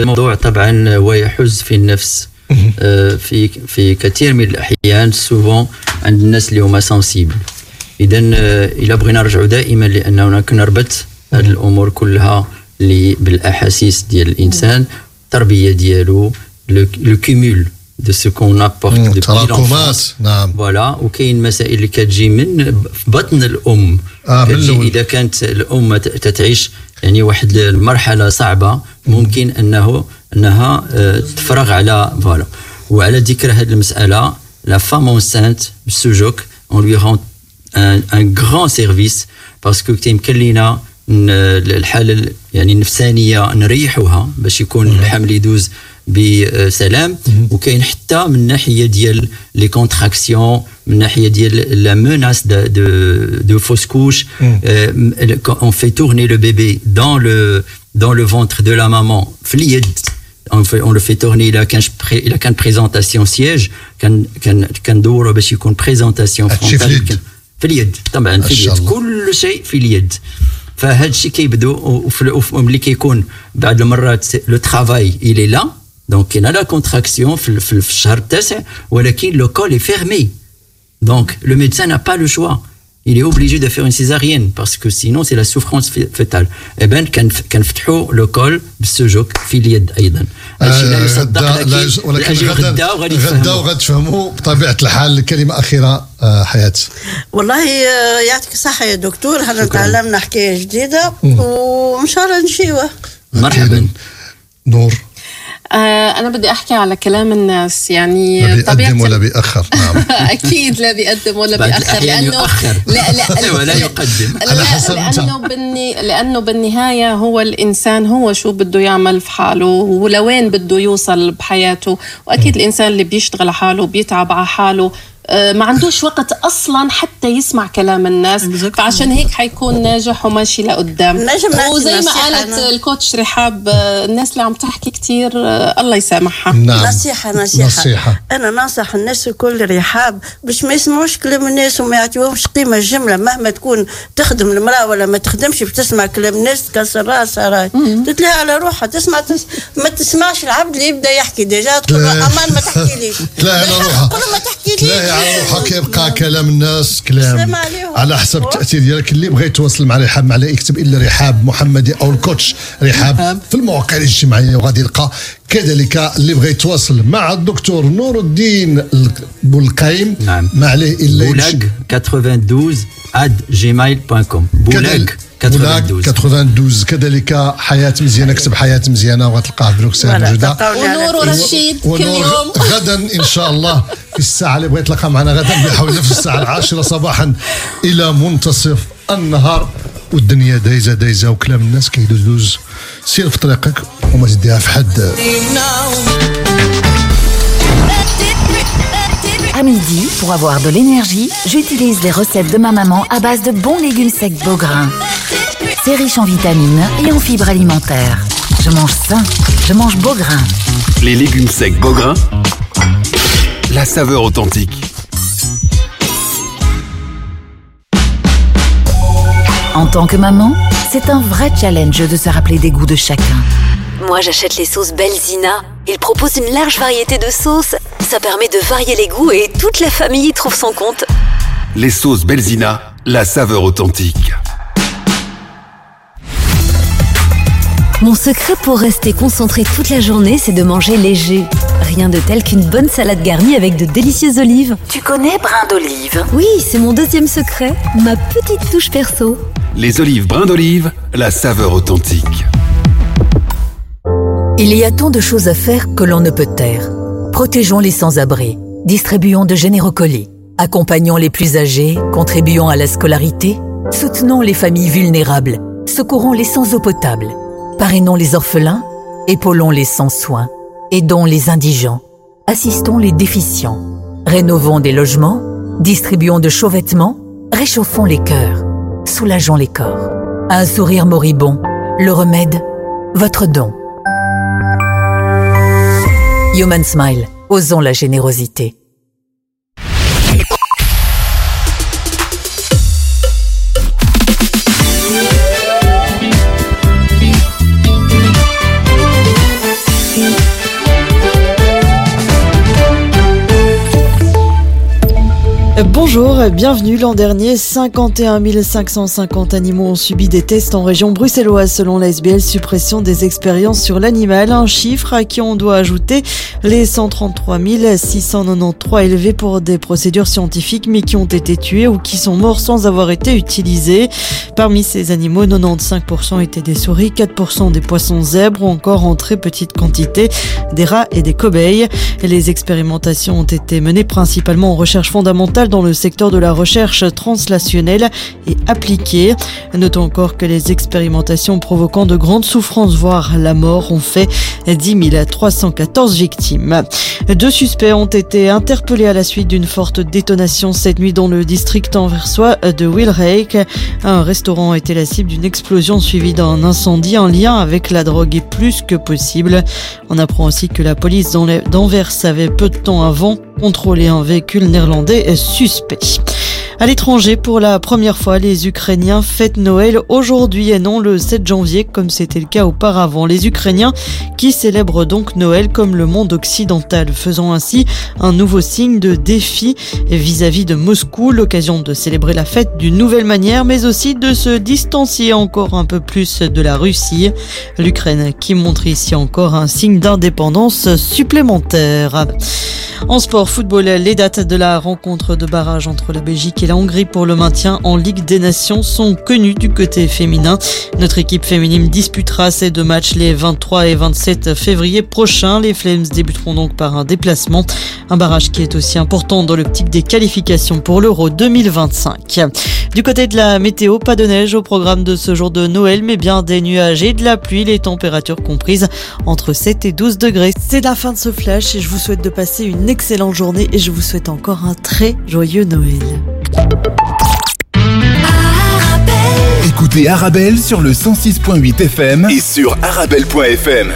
الموضوع طبعا هو يحز في النفس آه، في في كثير من الأحيان souvent عند الناس اللي هما sensibles اذا آه، إلى بغينا نرجعوا دائما لأننا كنربط هذه الأمور كلها اللي بالأحاسيس ديال الإنسان التربية ديالو le cumul de ce qu'on apporte نعم. voilà وكاين مسائل اللي كتجي من بطن الأم. آه كتجي. إذا كانت الأم تتعيش يعني واحد المرحلة صعبة ممكن انه أنها آه، تفرغ على فوالا وعلى ذكر هذه المسألة لا فام اونسانت بالسجوك اون لوي رون ان ان غران سيرفيس باسكو تيمكن لينا الحالة ال- يعني النفسانية نريحوها باش يكون الحمل يدوز بسلام وكاين حتى من ناحيه ديال لي كونتراكسيون من ناحيه ديال لا موناس دو دو, دو فوس كوش اون في تورني لو بيبي dans le dans le ventre de la maman في اليد on, fait, on le fait tourner il a كان il a كان présentation siège كان كان كندورو باش يكون présentation هادشي في frontale اليد. كان- في اليد طبعا ما في شاء اليد الله. كل شيء في اليد فهاد الشيء كيبدو وفي وفي- ملي كيكون بعض المرات لو ترافاي الي لا دونك كاينه لا كونتراكسيون في, في, في الشهر التاسع ولكن لو كول est fermé donc le médecin n'a pas le choix il est obligé de faire une césarienne parce que sinon c'est la souffrance fé- fétale eh ben كنف- كنفتحوا لو كول بالسجوك في اليد ايضا هادشي لا يصدق غدا لا لكن يج- ولكن الأجي غدا غدا وغادي غدا تفهموا. وغتفهموا بطبيعه الحال كلمه اخيره آه، حياه والله آه، يعطيك الصحة يا دكتور هذا تعلمنا حكاية جديدة وإن شاء الله نجيوه مرحبا نور آه أنا بدي أحكي على كلام الناس يعني لا بيقدم ولا بيأخر نعم أكيد لا بيقدم ولا بيأخر لأنه يؤخر. لا لا ولا يقدم. على لا، حسب. لأنه بالني لأنه بالنهاية هو الإنسان هو شو بده يعمل في حاله ولوين بده يوصل بحياته وأكيد الإنسان اللي بيشتغل على حاله بيتعب على حاله آه، ما عندوش وقت أصلا حتى يسمع كلام الناس. فعشان هيك حيكون ناجح وماشي لقدام. نجم وزي ما قالت أنا. الكوتش رحاب آه، الناس اللي عم تحكي كتير آه، الله يسامحها. نعم. نصيحة نصيحة. نصيحة. أنا ننصح الناس الكل رحاب باش ما يسمعوش كلام الناس وما يعطيوهمش قيمة الجملة مهما تكون تخدم المرأة ولا ما تخدمش بتسمع كلام الناس تكسر راسها راي تتلاقي على روحها تسمع تس... ما تسمعش العبد اللي يبدأ يحكي. déjà تقول أمان ما تحكيليش. تلاقي على روحها. تقول له ما تحكيليش. تلاقي على روحها كيبقى كلام الناس كلام. على حسب التأثير ديالك. اللي بغى يتواصل مع رحاب مع يكتب إلا رحاب محمدي أو ال coach. رحاب في المواقع الاجتماعية وغادي يلقى كذلك اللي بغى يتواصل مع الدكتور نور الدين بولقايم نعم. ما عليه إلا بولاق 92 at gmail.com بولاق 92 92 كذلك حياة مزيانة اكتب حياة مزيانة وغتلقاه في بروكسل موجوده ونور. ورشيد كل يوم. غدا إن شاء الله في الساعة اللي بغيت يتلاقى معنا غدا بحول نفس الساعة العاشرة صباحا إلى منتصف النهار. والدنيا دايزة دايزة وكلام الناس كيدوز دوز. سير في طريقك وما تديها في حد. À midi, pour avoir de l'énergie, j'utilise les recettes de ma maman à base de bons légumes secs Beaugrain. C'est riche en vitamines et en fibres alimentaires. Je mange sain, je mange Beaugrain. Les légumes secs Beaugrain, la saveur authentique. En tant que maman, c'est un vrai challenge de se rappeler des goûts de chacun. Moi, j'achète les sauces Belzina. Ils proposent une large variété de sauces. Ça permet de varier les goûts et toute la famille y trouve son compte. Les sauces Belzina, la saveur authentique. Mon secret pour rester concentré toute la journée, c'est de manger léger. Rien de tel qu'une bonne salade garnie avec de délicieuses olives. Tu connais brin d'olive Oui, c'est mon deuxième secret, ma petite touche perso. Les olives brins d'olive, la saveur authentique. Il y a tant de choses à faire que l'on ne peut taire. Protégeons les sans-abri, distribuons de généreux colis, accompagnons les plus âgés, contribuons à la scolarité, soutenons les familles vulnérables, secourons les sans eau potable, parrainons les orphelins, épaulons les sans soins, aidons les indigents, assistons les déficients, rénovons des logements, distribuons de chauds vêtements, réchauffons les cœurs, soulageons les corps. Un sourire moribond, le remède, votre don. Human Smile, osons la générosité. Bonjour, bienvenue. L'an dernier, 51 550 animaux ont subi des tests en région bruxelloise selon la SBL Suppression des expériences sur l'animal. Un chiffre à qui on doit ajouter les 133 693 élevés pour des procédures scientifiques mais qui ont été tués ou qui sont morts sans avoir été utilisés. Parmi ces animaux, 95% étaient des souris, 4% des poissons zèbres ou encore en très petite quantité des rats et des cobayes. Les expérimentations ont été menées principalement en recherche fondamentale dans le secteur de la recherche translationnelle et appliquée. Notons encore que les expérimentations provoquant de grandes souffrances, voire la mort, ont fait 10 314 victimes. Deux suspects ont été interpellés à la suite d'une forte détonation cette nuit dans le district anversois de Wilrake. Un restaurant était la cible d'une explosion suivie d'un incendie en lien avec la drogue et plus que possible. On apprend aussi que la police d'Anvers avait peu de temps avant contrôlé un véhicule néerlandais suspect. À l'étranger, pour la première fois, les Ukrainiens fêtent Noël aujourd'hui et non le 7 janvier comme c'était le cas auparavant. Les Ukrainiens qui célèbrent donc Noël comme le monde occidental, faisant ainsi un nouveau signe de défi vis-à-vis de Moscou, l'occasion de célébrer la fête d'une nouvelle manière, mais aussi de se distancier encore un peu plus de la Russie. L'Ukraine qui montre ici encore un signe d'indépendance supplémentaire. En sport, football, les dates de la rencontre de barrage entre la Belgique et la Hongrie pour le maintien en Ligue des Nations sont connues du côté féminin. Notre équipe féminine disputera ces deux matchs les 23 et 27 février prochains. Les Flames débuteront donc par un déplacement, un barrage qui est aussi important dans l'optique des qualifications pour l'Euro 2025. Du côté de la météo, pas de neige au programme de ce jour de Noël, mais bien des nuages et de la pluie, les températures comprises entre 7 et 12 degrés. C'est la fin de ce flash et je vous souhaite de passer une excellente journée et je vous souhaite encore un très joyeux Noël. Écoutez Arabelle sur le 106.8 FM et sur arabelle.fm.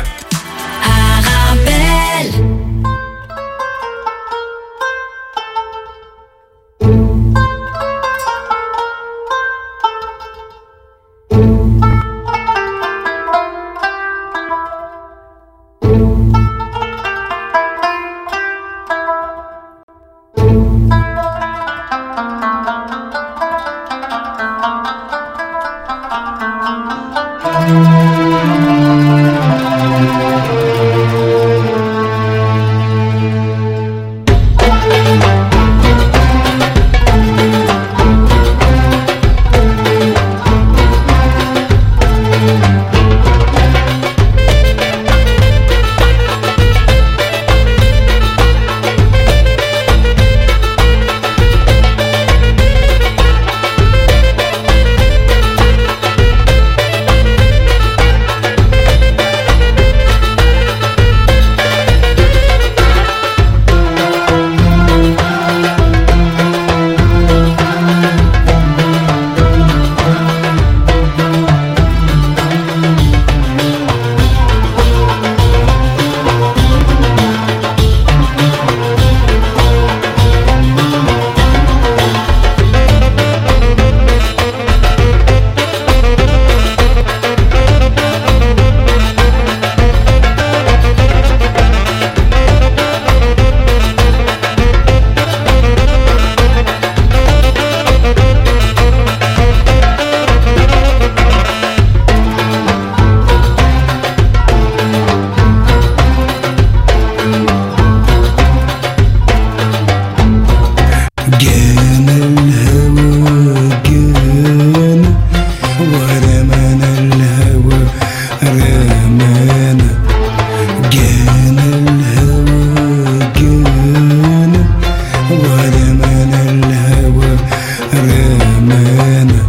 أمانة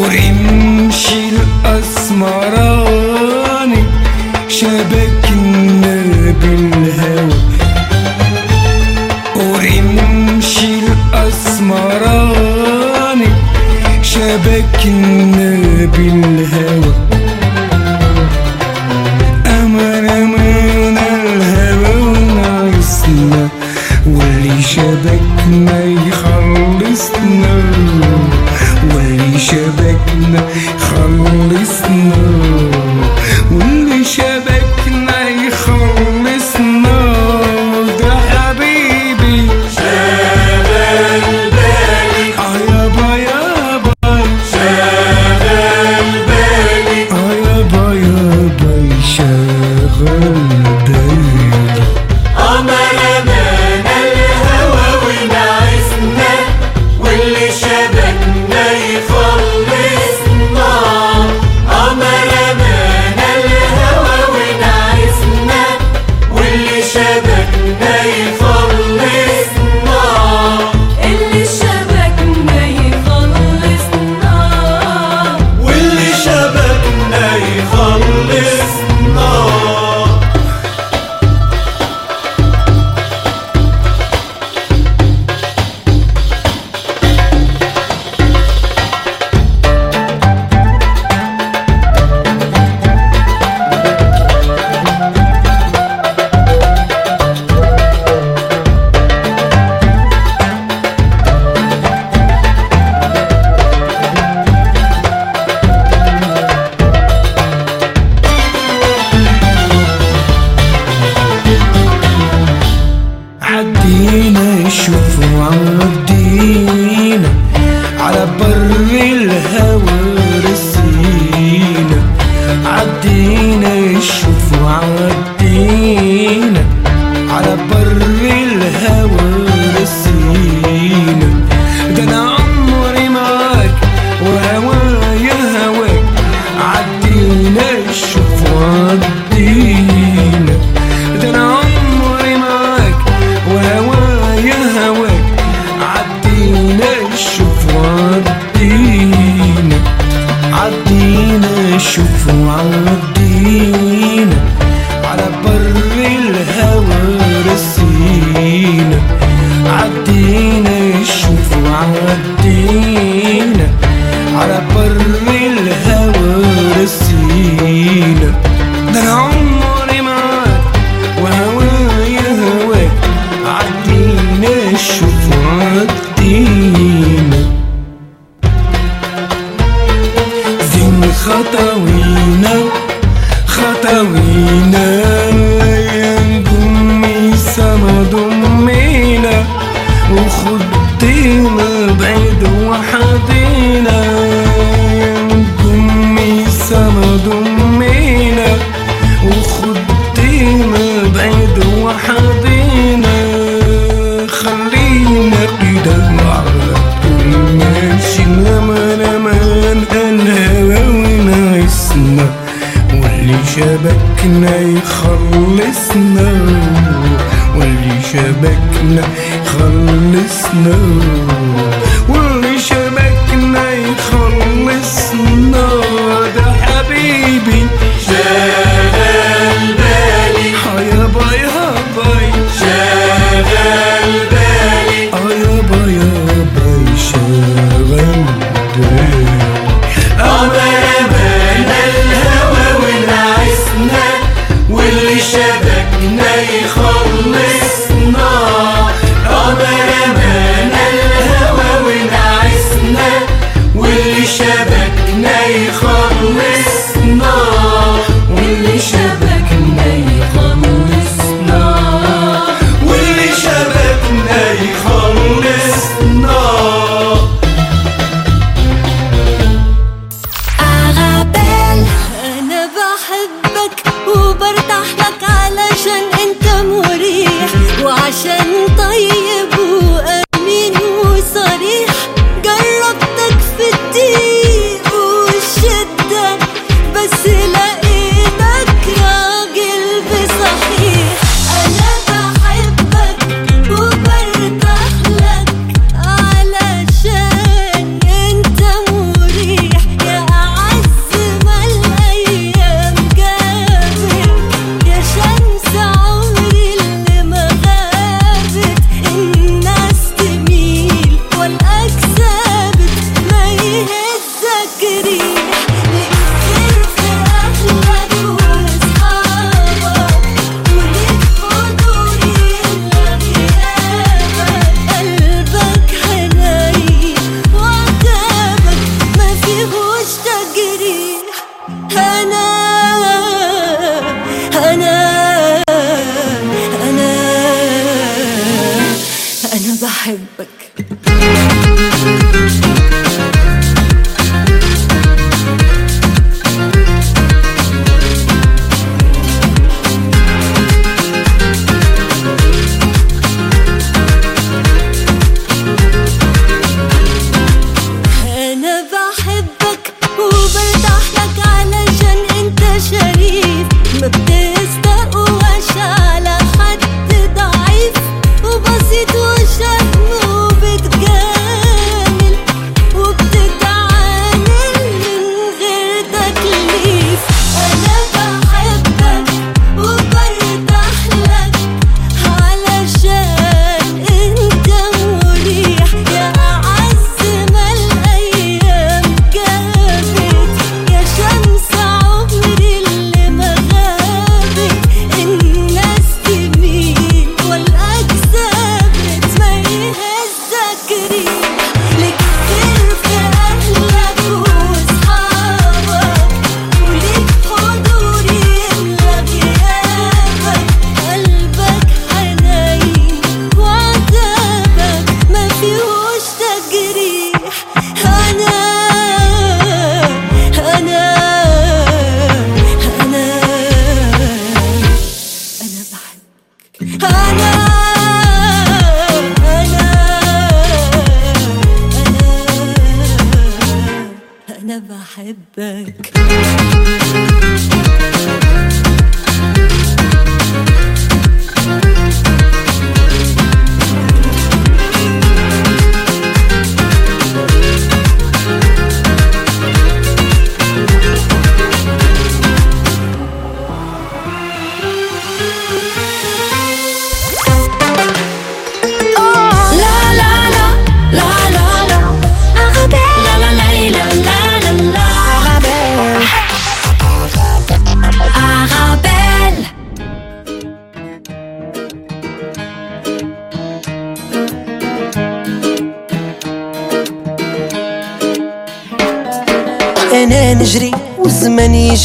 ورمشي الأسمراني شبك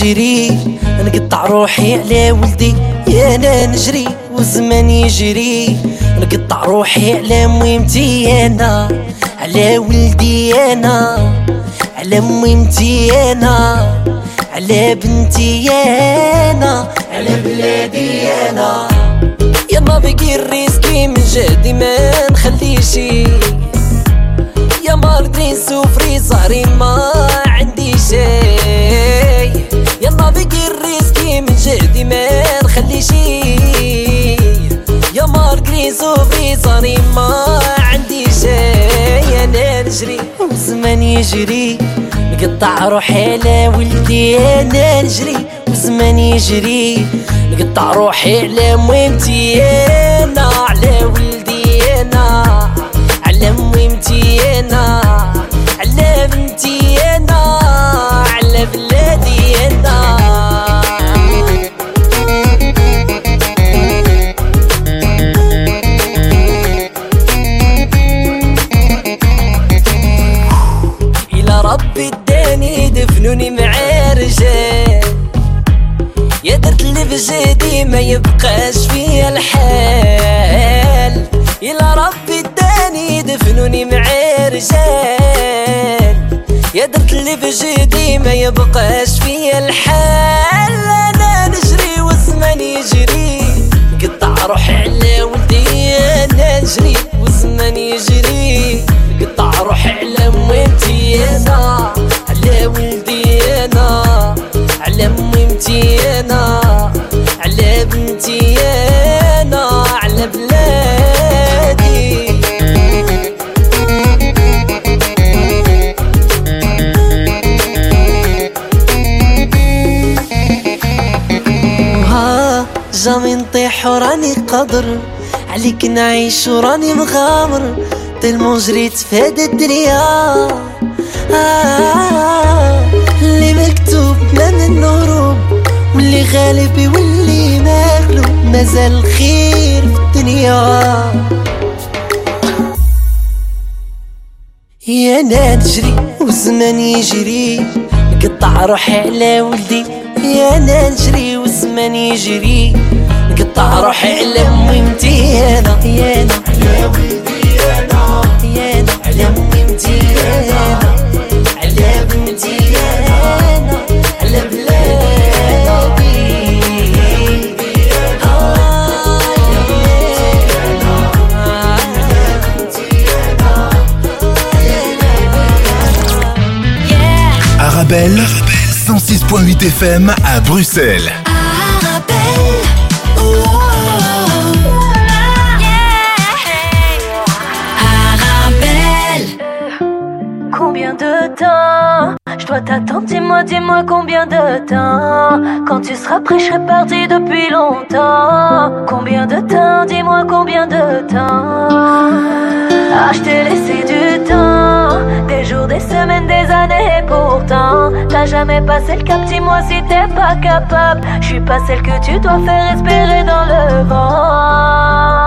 يجري نقطع روحي على ولدي يا أنا نجري والزمان يجري. نقطع روحي على مهمتي أنا على ولدي أنا على مهمتي أنا على بنتي أنا على بلادي أنا. يا ما بقي الريسكي من جهدي ما نخليشي يا مارتين سوفري صاري ما جهدي ما نخلي شي يا ماركري سوفري صاري ما عندي شي أنا نجري وزمان يجري. نقطع روحي على ولدي أنا نجري وزمان يجري. نقطع روحي على مهمتي أنا على ولدي أنا على مهمتي أنا على بنتي أنا على بلادي أنا اللي بجدي ما يبقاش فيا الحال. إلى ربي اداني دفنوني مع رجال. يا درت اللي ما يبقاش فيا الحال. أنا نجري والزمان يجري. قطع روحي على ولدي أنا نجري والزمان يجري. قطع روحي على مهمتي أنا على ولدي أنا. على ها جامي نطيح وراني قدر عليك نعيش وراني مغامر. تلمون جريت في هاد الدنيا. آه اللي مكتوب ما من هروب واللي غالب واللي مغلوب. مازال الخير في الدنيا. يا أنا نجري والزمان يجري نقطع روحي على ولدي. يا أنا نجري والزمان يجري نقطع روحي على مهمتي أنا. يا أنا على ولدي أنا يا أنا على مهمتي أنا. Arabelle, 106.8 FM à Bruxelles. Arabelle Combien de temps Je dois t'attendre, dis-moi, dis-moi combien de temps Quand tu seras prêt, je serai parti depuis longtemps. Combien de temps, dis-moi combien de temps Ah, je t'ai laissé du temps Des jours, des semaines, des années et pourtant T'as jamais passé le cap, dis-moi si t'es pas capable. Je suis pas celle que tu dois faire respirer dans le vent.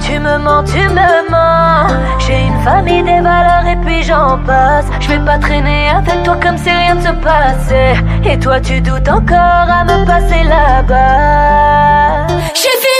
Tu me mens, tu me mens. J'ai une famille, des valeurs et puis j'en passe. Je vais pas traîner avec toi comme si rien ne se passait. Et toi tu doutes encore à me passer là-bas. J'ai fini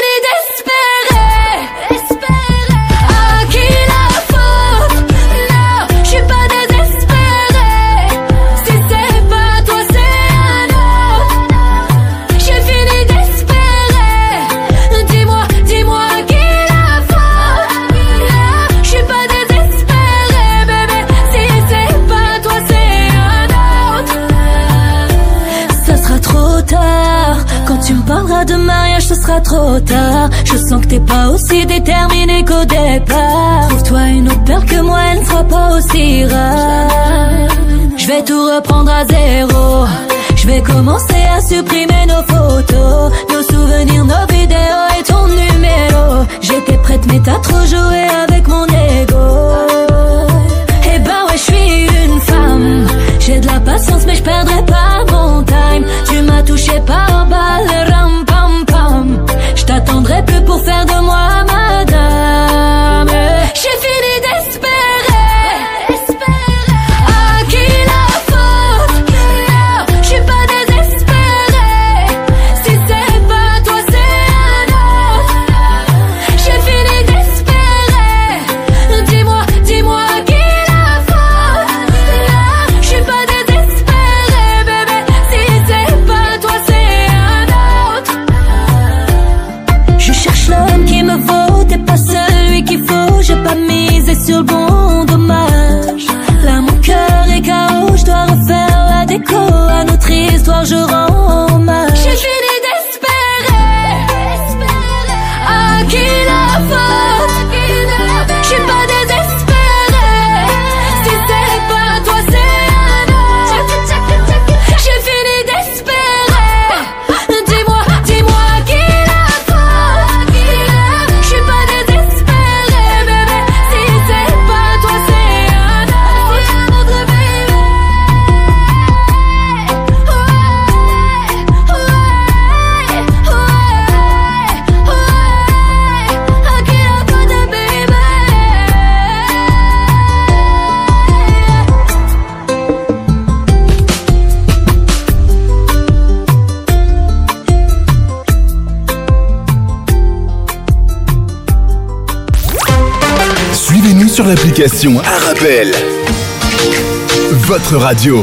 de mariage, ce sera trop tard. Je sens que t'es pas aussi déterminé qu'au départ. Trouve-toi une autre peur que moi, elle ne sera pas aussi rare. Je vais tout reprendre à zéro. Je vais commencer à supprimer nos photos, nos souvenirs, nos vidéos et ton numéro. J'étais prête, mais t'as trop joué avec mon ego. Eh ben ouais, je suis une femme. J'ai de la patience, mais je perdrai pas mon time. Tu m'as touché par balle, rampe. Je t'attendrai plus pour faire de moi ma dame. question à rappel. Votre radio.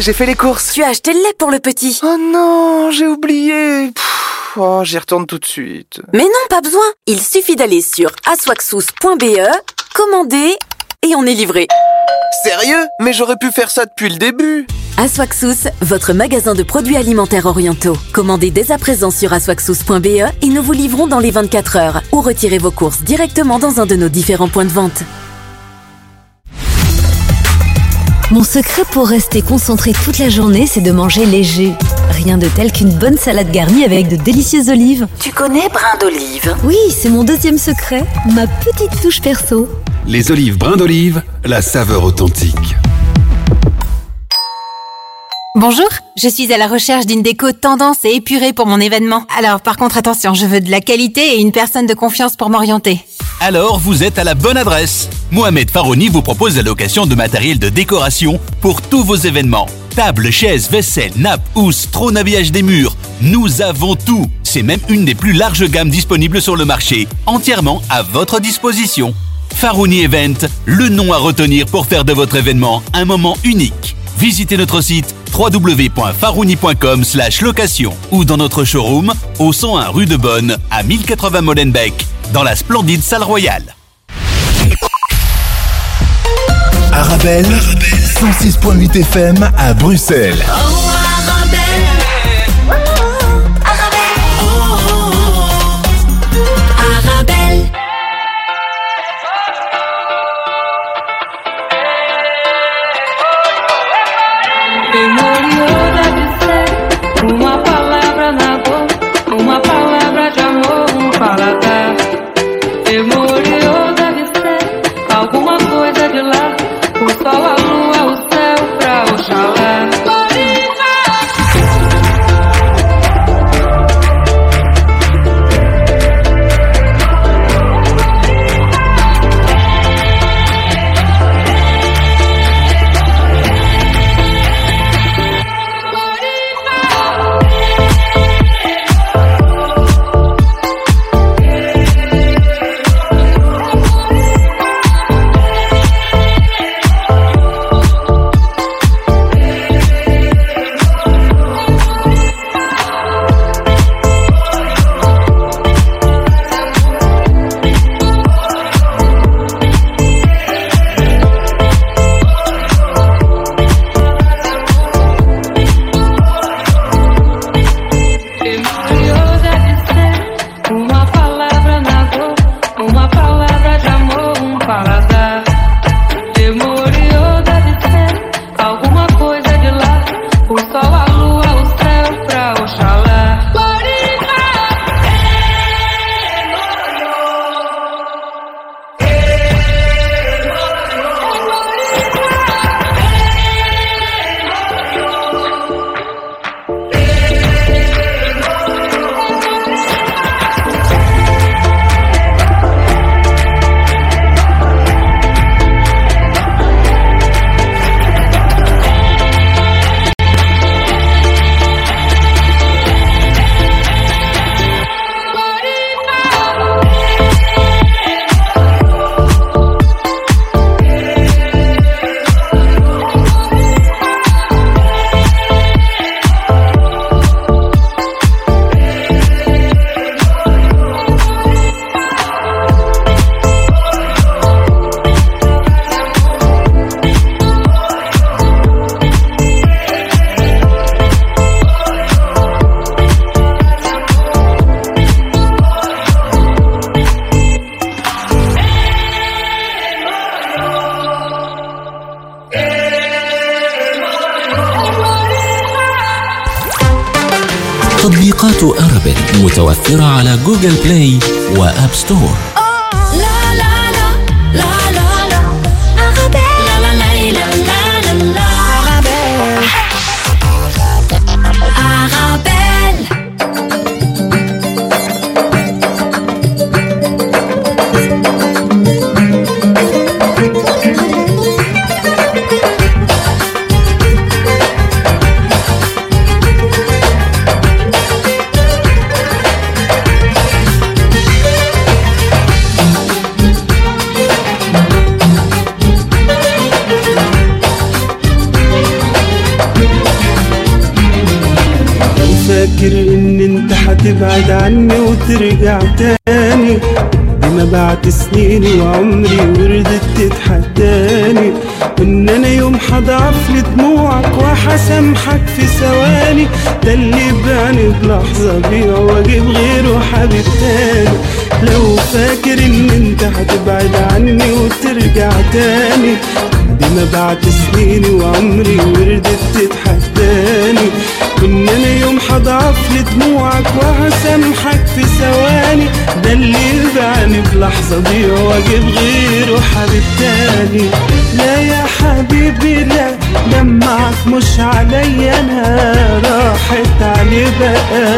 J'ai fait les courses. Tu as acheté le lait pour le petit. Oh non, j'ai oublié. Pff, oh, j'y retourne tout de suite. Mais non, pas besoin. Il suffit d'aller sur aswaxous.be, commander et on est livré. Sérieux? Mais j'aurais pu faire ça depuis le début. Aswaxous, votre magasin de produits alimentaires orientaux. Commandez dès à présent sur aswaxous.be et nous vous livrons dans les 24 heures ou retirez vos courses directement dans un de nos différents points de vente. Mon secret pour rester concentré toute la journée, c'est de manger léger. Rien de tel qu'une bonne salade garnie avec de délicieuses olives. Tu connais brin d'olive? Oui, c'est mon deuxième secret, ma petite touche perso. Les olives brins d'olive, la saveur authentique. Bonjour, je suis à la recherche d'une déco tendance et épurée pour mon événement. Alors par contre attention, je veux de la qualité et une personne de confiance pour m'orienter. Alors vous êtes à la bonne adresse. Mohamed Farouni vous propose la location de matériel de décoration pour tous vos événements. Tables, chaises, vaisselle, nappes, housses, trône habillage des murs. Nous avons tout. C'est même une des plus larges gammes disponibles sur le marché, entièrement à votre disposition. Farouni Event, le nom à retenir pour faire de votre événement un moment unique. Visitez notre site www.farouni.com location ou dans notre showroom au 101 rue de Bonne à 1080 Molenbeek dans la splendide salle royale. Arabelle, 106.8 FM à Bruxelles. جوجل بلاي وآب ستور عني وترجع تاني. دي ما بعد سنيني وعمري وردت تتحداني. وان أنا يوم هضعف لدموعك وهسامحك في ثواني. ده اللي بعني بلحظة بيع وأجيب غيره حبيب تاني. لو فاكر إن أنت هتبعد عني وترجع تاني. دي ما بعد سنيني وعمري وردت تتحداني. وان أنا يوم لدموعك وهسامحك في ثواني. ده اللي يبعني بلحظة بيع وأجيب غيره حبيب تاني. لا يا حبيبي لا دمعك مش عليا. أنا راحت علي بقى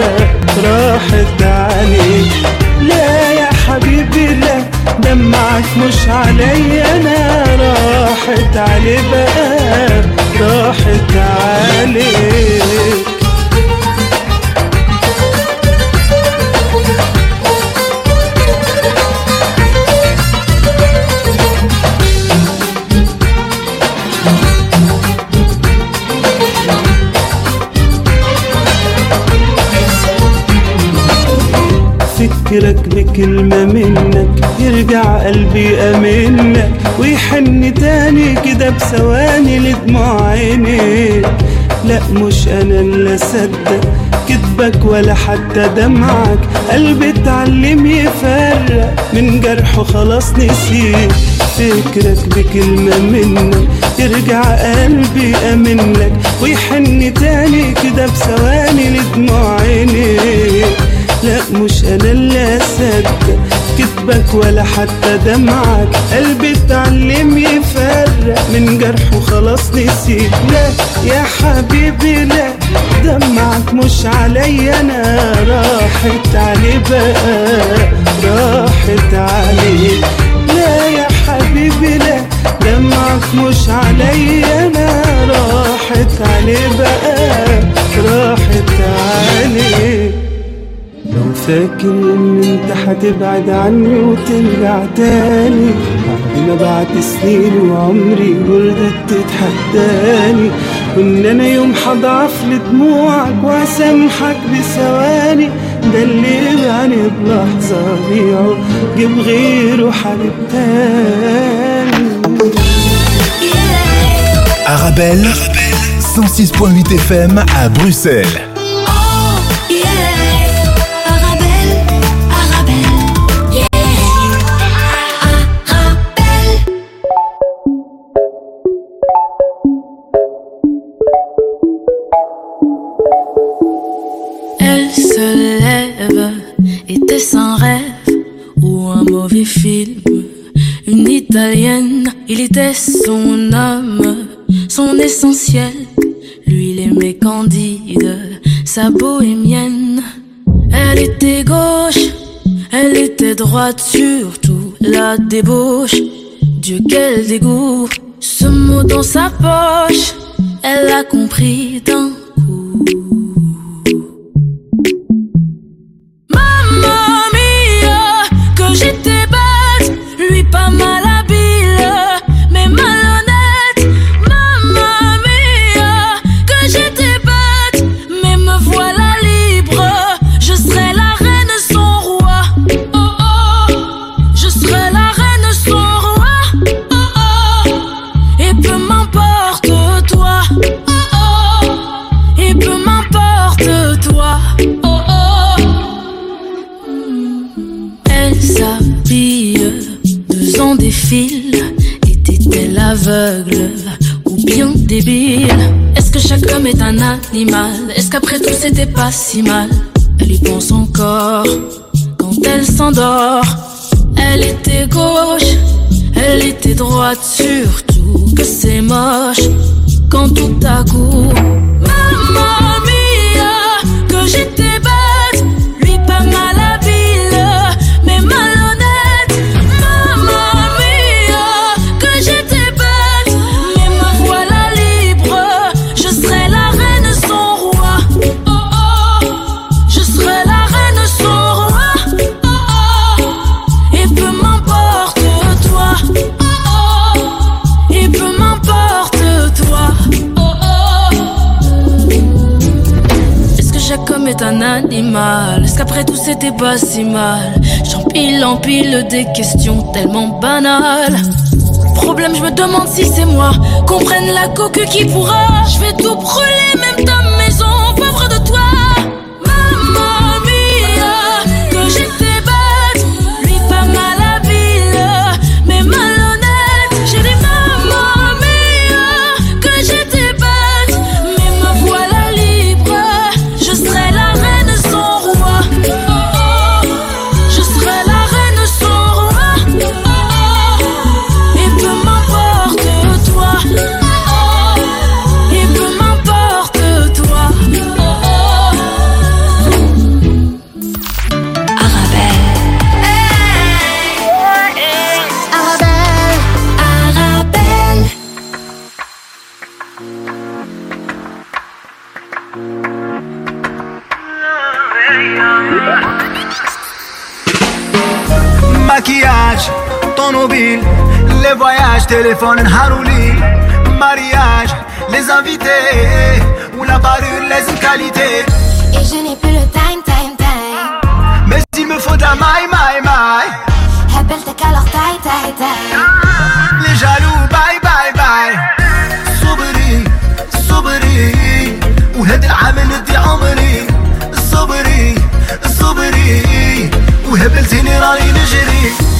راحت عليك لا يا حبيبي لا دمعك مش عليا. أنا راحت علي بقى راحت عليك. فكرك بكلمة منك يرجع قلبي أمنك ويحن تاني كده بثواني لدموع عينيك. لا مش أنا اللي أصدق كدبك ولا حتى دمعك قلبي اتعلم يفرق من جرحه خلاص نسيت. فكرك بكلمة منك يرجع قلبي أمنك ويحن تاني كده بثواني لدموع عينيك. لا مش أنا اللي اصدق كدبك ولا حتى دمعك. قلبي اتعلم يفرق. من جرحه خلاص نسيت. لا يا حبيبي لا. دمعك مش عليا أنا راحت علي بقى. راحت عليك لا يا حبيبي لا. دمعك مش عليا أنا راحت علي بقى. راحت عليك لو فاكر إن أنت هتبعد عني وترجع تاني؟ بعد ما بعد سنين وعمري وردت تتحداني وإن أنا يوم هضعف لدموعك واسامحك بثواني. ده اللي يبعني بلحظة بيعه جيب غيره حبيب تاني. Arabelle, 106.8 FM à Bruxelles. Surtout la débauche. Dieu, quel dégoût, ce mot dans sa poche, elle a compris d'un Mamma Est-ce que chaque homme est un animal? Est-ce qu'après tout c'était pas si mal? Elle y pense encore quand elle s'endort. Elle était gauche, elle était droite, surtout que c'est moche quand tout à coup. Mamma mia, que j'étais qu'après tout c'était pas si mal. J'empile, empile des questions tellement banales. Problème, je me demande si c'est moi. Qu'on prenne la coque qui pourra. Je vais tout brûler, téléphone, harouli, mariage, les invités, ou la parure, les qualités. Et je n'ai plus le time, time, time. Mais il me faut de la maille, maille, maille. هبلتك alors taille, taille, taille. Les jaloux, bye, bye, bye. صبري صبري وهذا العام ندي عمري صبري صبري وهبلتيني راني نجري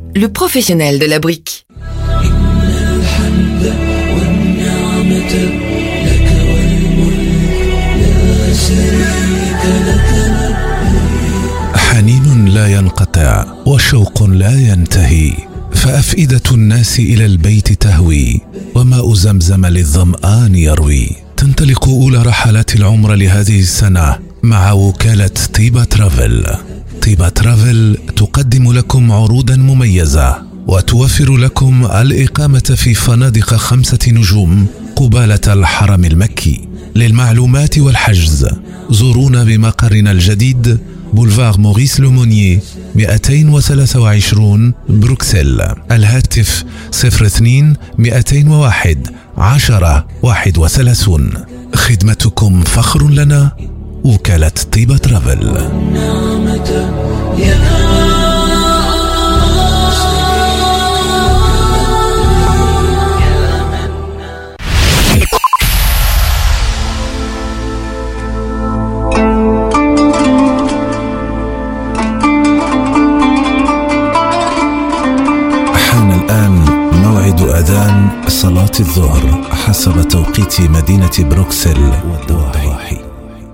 le professionnel de la brique. حنين لا ينقطع وشوق لا ينتهي فأفئدة الناس إلى البيت تهوي وماء زمزم للظمآن يروي تنطلق أولى رحلات العمر لهذه السنة مع وكالة طيبة ترافل طيبة Travel تقدم لكم عروضا مميزة وتوفر لكم الإقامة في فنادق خمسة نجوم قبالة الحرم المكي. للمعلومات والحجز زورونا بمقرنا الجديد Boulevard Maurice Lemonnier 223 بروكسل. الهاتف 02 201 10 31 خدمتكم فخر لنا وكالة طيبة ترافل. حان الآن موعد أذان صلاة الظهر حسب توقيت مدينة بروكسل. والضواحي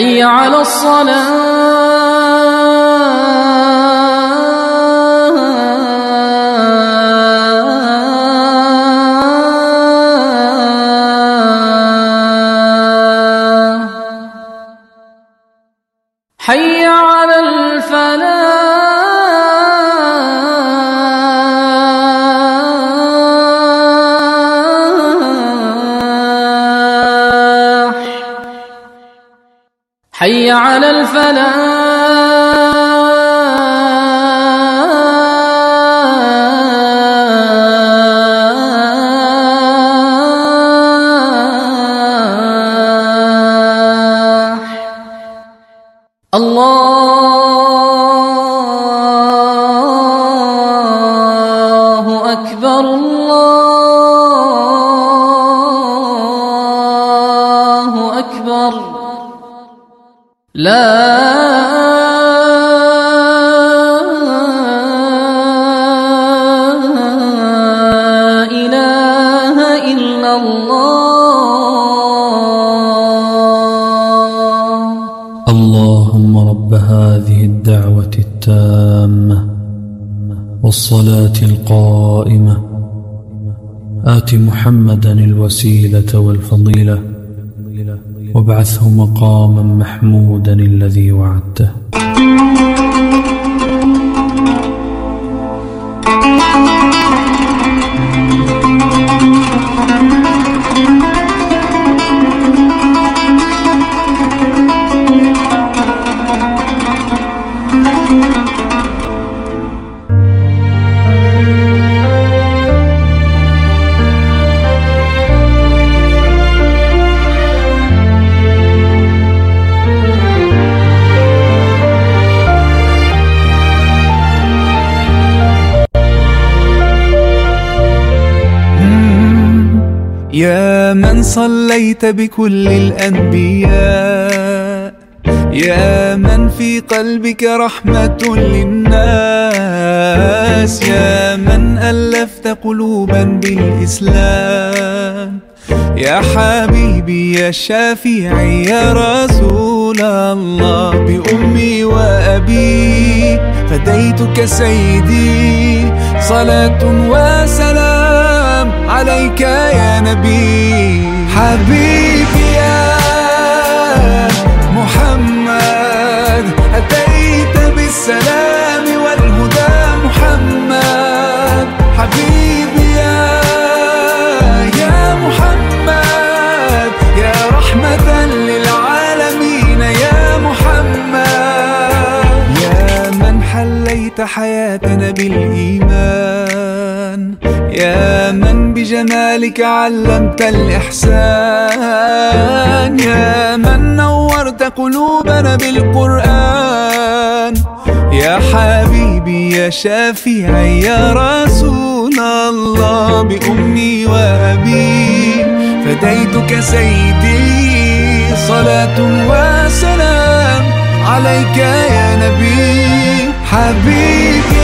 حي على الصلاة. حي الوسيلة والفضيلة وابعثه مقاما محمودا الذي وعدته. صليت بكل الأنبياء. يا من في قلبك رحمة للناس. يا من ألفت قلوبا بالإسلام. يا حبيبي يا شافعي يا رسول الله. بأمي وأبي فديتك سيدي. صلاة وسلام عليك يا نبي. حبيبي يا محمد أتيت بالسلام والهدى محمد. حبيبي يا يا محمد يا رحمة للعالمين يا محمد. يا من حليت حياتنا بالإيمان. يا من بجمالك علمت الإحسان. يا من نورت قلوبنا بالقرآن. يا حبيبي يا شافعي يا رسول الله. بأمي وأبي فديتك سيدي. صلاة وسلام عليك يا نبي حبيبي.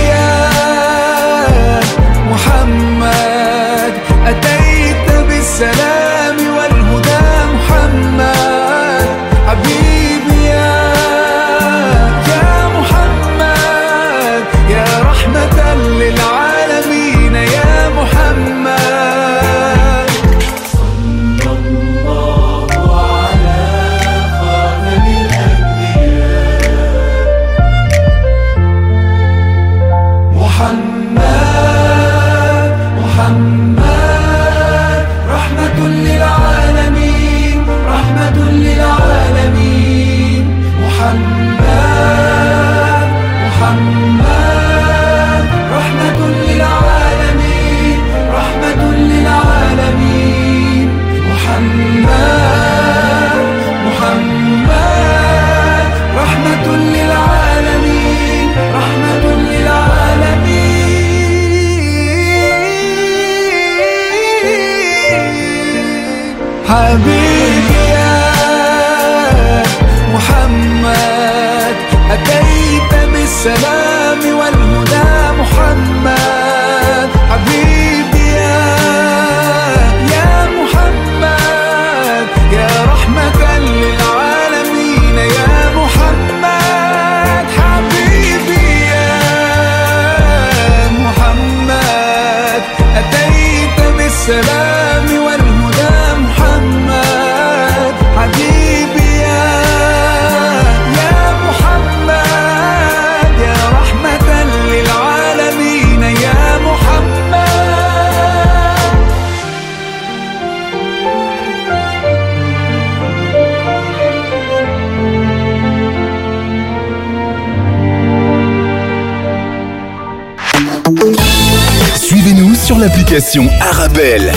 Arabelle.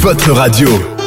Votre radio.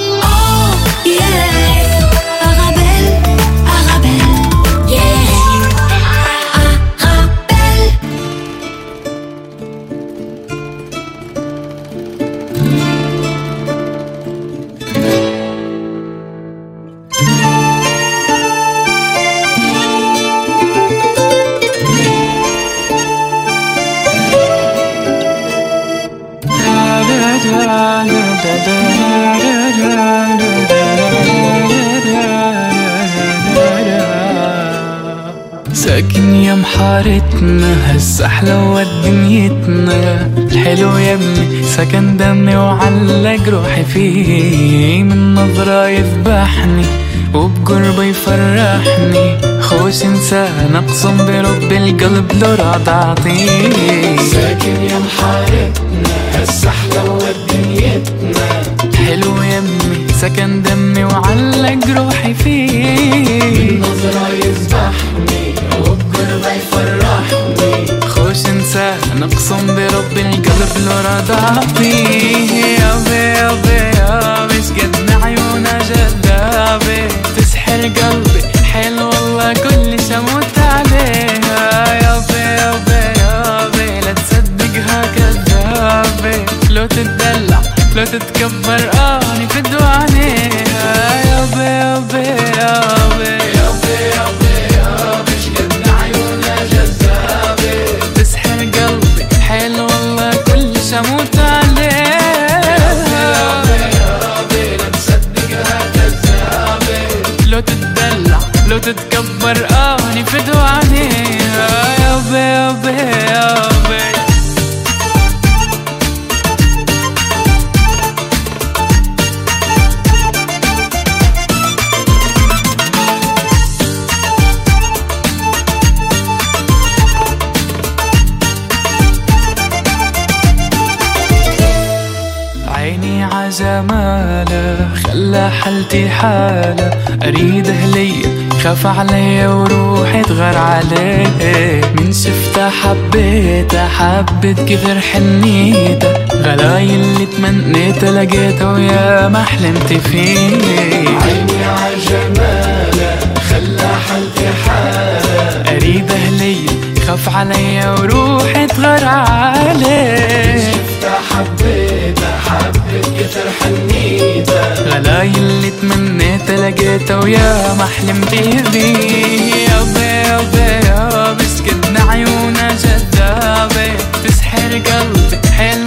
حارتنا هالسحلة دنيتنا الحلو يا ابني سكن دمي وعلق روحي فيه من نظرة يذبحني وبقربه يفرحني. خوش إنسان أقسم برب القلب لو راض اعطيه ساكن يا محارتنا هالسحلة دنيتنا حلو يمي سكن دمي وعلق روحي فيه من نظرة يذبحني اقسم برب القلب لو رضع فيه يا بي يا بي يا مش قد عيونا جذابة تسحر قلبي حلو والله كل شموت عليها يا بي يا بي يا بي لا تصدقها كذابة لو تتدلع لو تتكبر آه حالة. أريد هلي خاف عليا وروحي تغار عليه من شفته حبيته حبت كثر حنيته غلاي اللي تمنيته لقيته ويا ما حلمت فيه. عيني عجماله خلى حالتي حالة. أريد هلي خاف عليا وروحي تغار عليه شفته حبيته حبت كثر حنيته غلاي اللي تمنيت لقيته ويا ما حلمت بيه بي يا بي سكتنا عيونا جذابة. تسحر قلبي حلو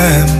bilmem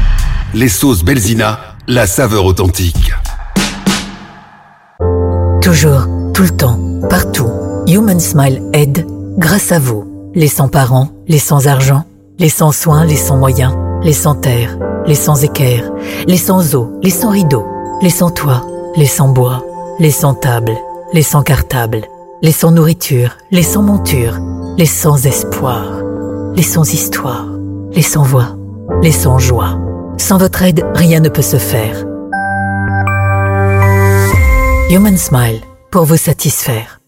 les sauces Belzina, la saveur authentique. Toujours, tout le temps, partout, Human Smile aide grâce à vous. Les sans-parents, les sans-argent, les sans-soins, les sans-moyens, les sans-terre, les sans-équerre, les sans-eau, les sans-rideaux, les sans-toit, les sans-bois, les sans-table, les sans-cartable, les sans-nourriture, les sans-monture, les sans-espoir, les sans-histoire, les sans-voix, les sans-joie sans votre aide, rien ne peut se faire. Human Smile, pour vous satisfaire.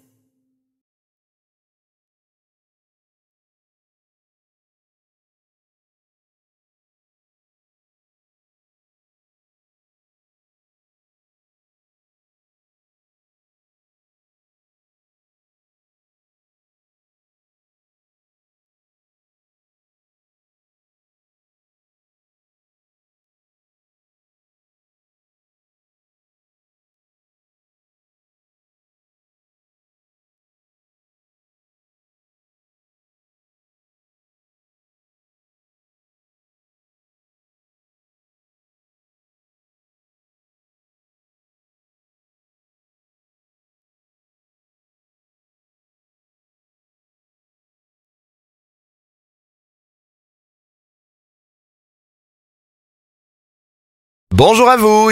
Bonjour à vous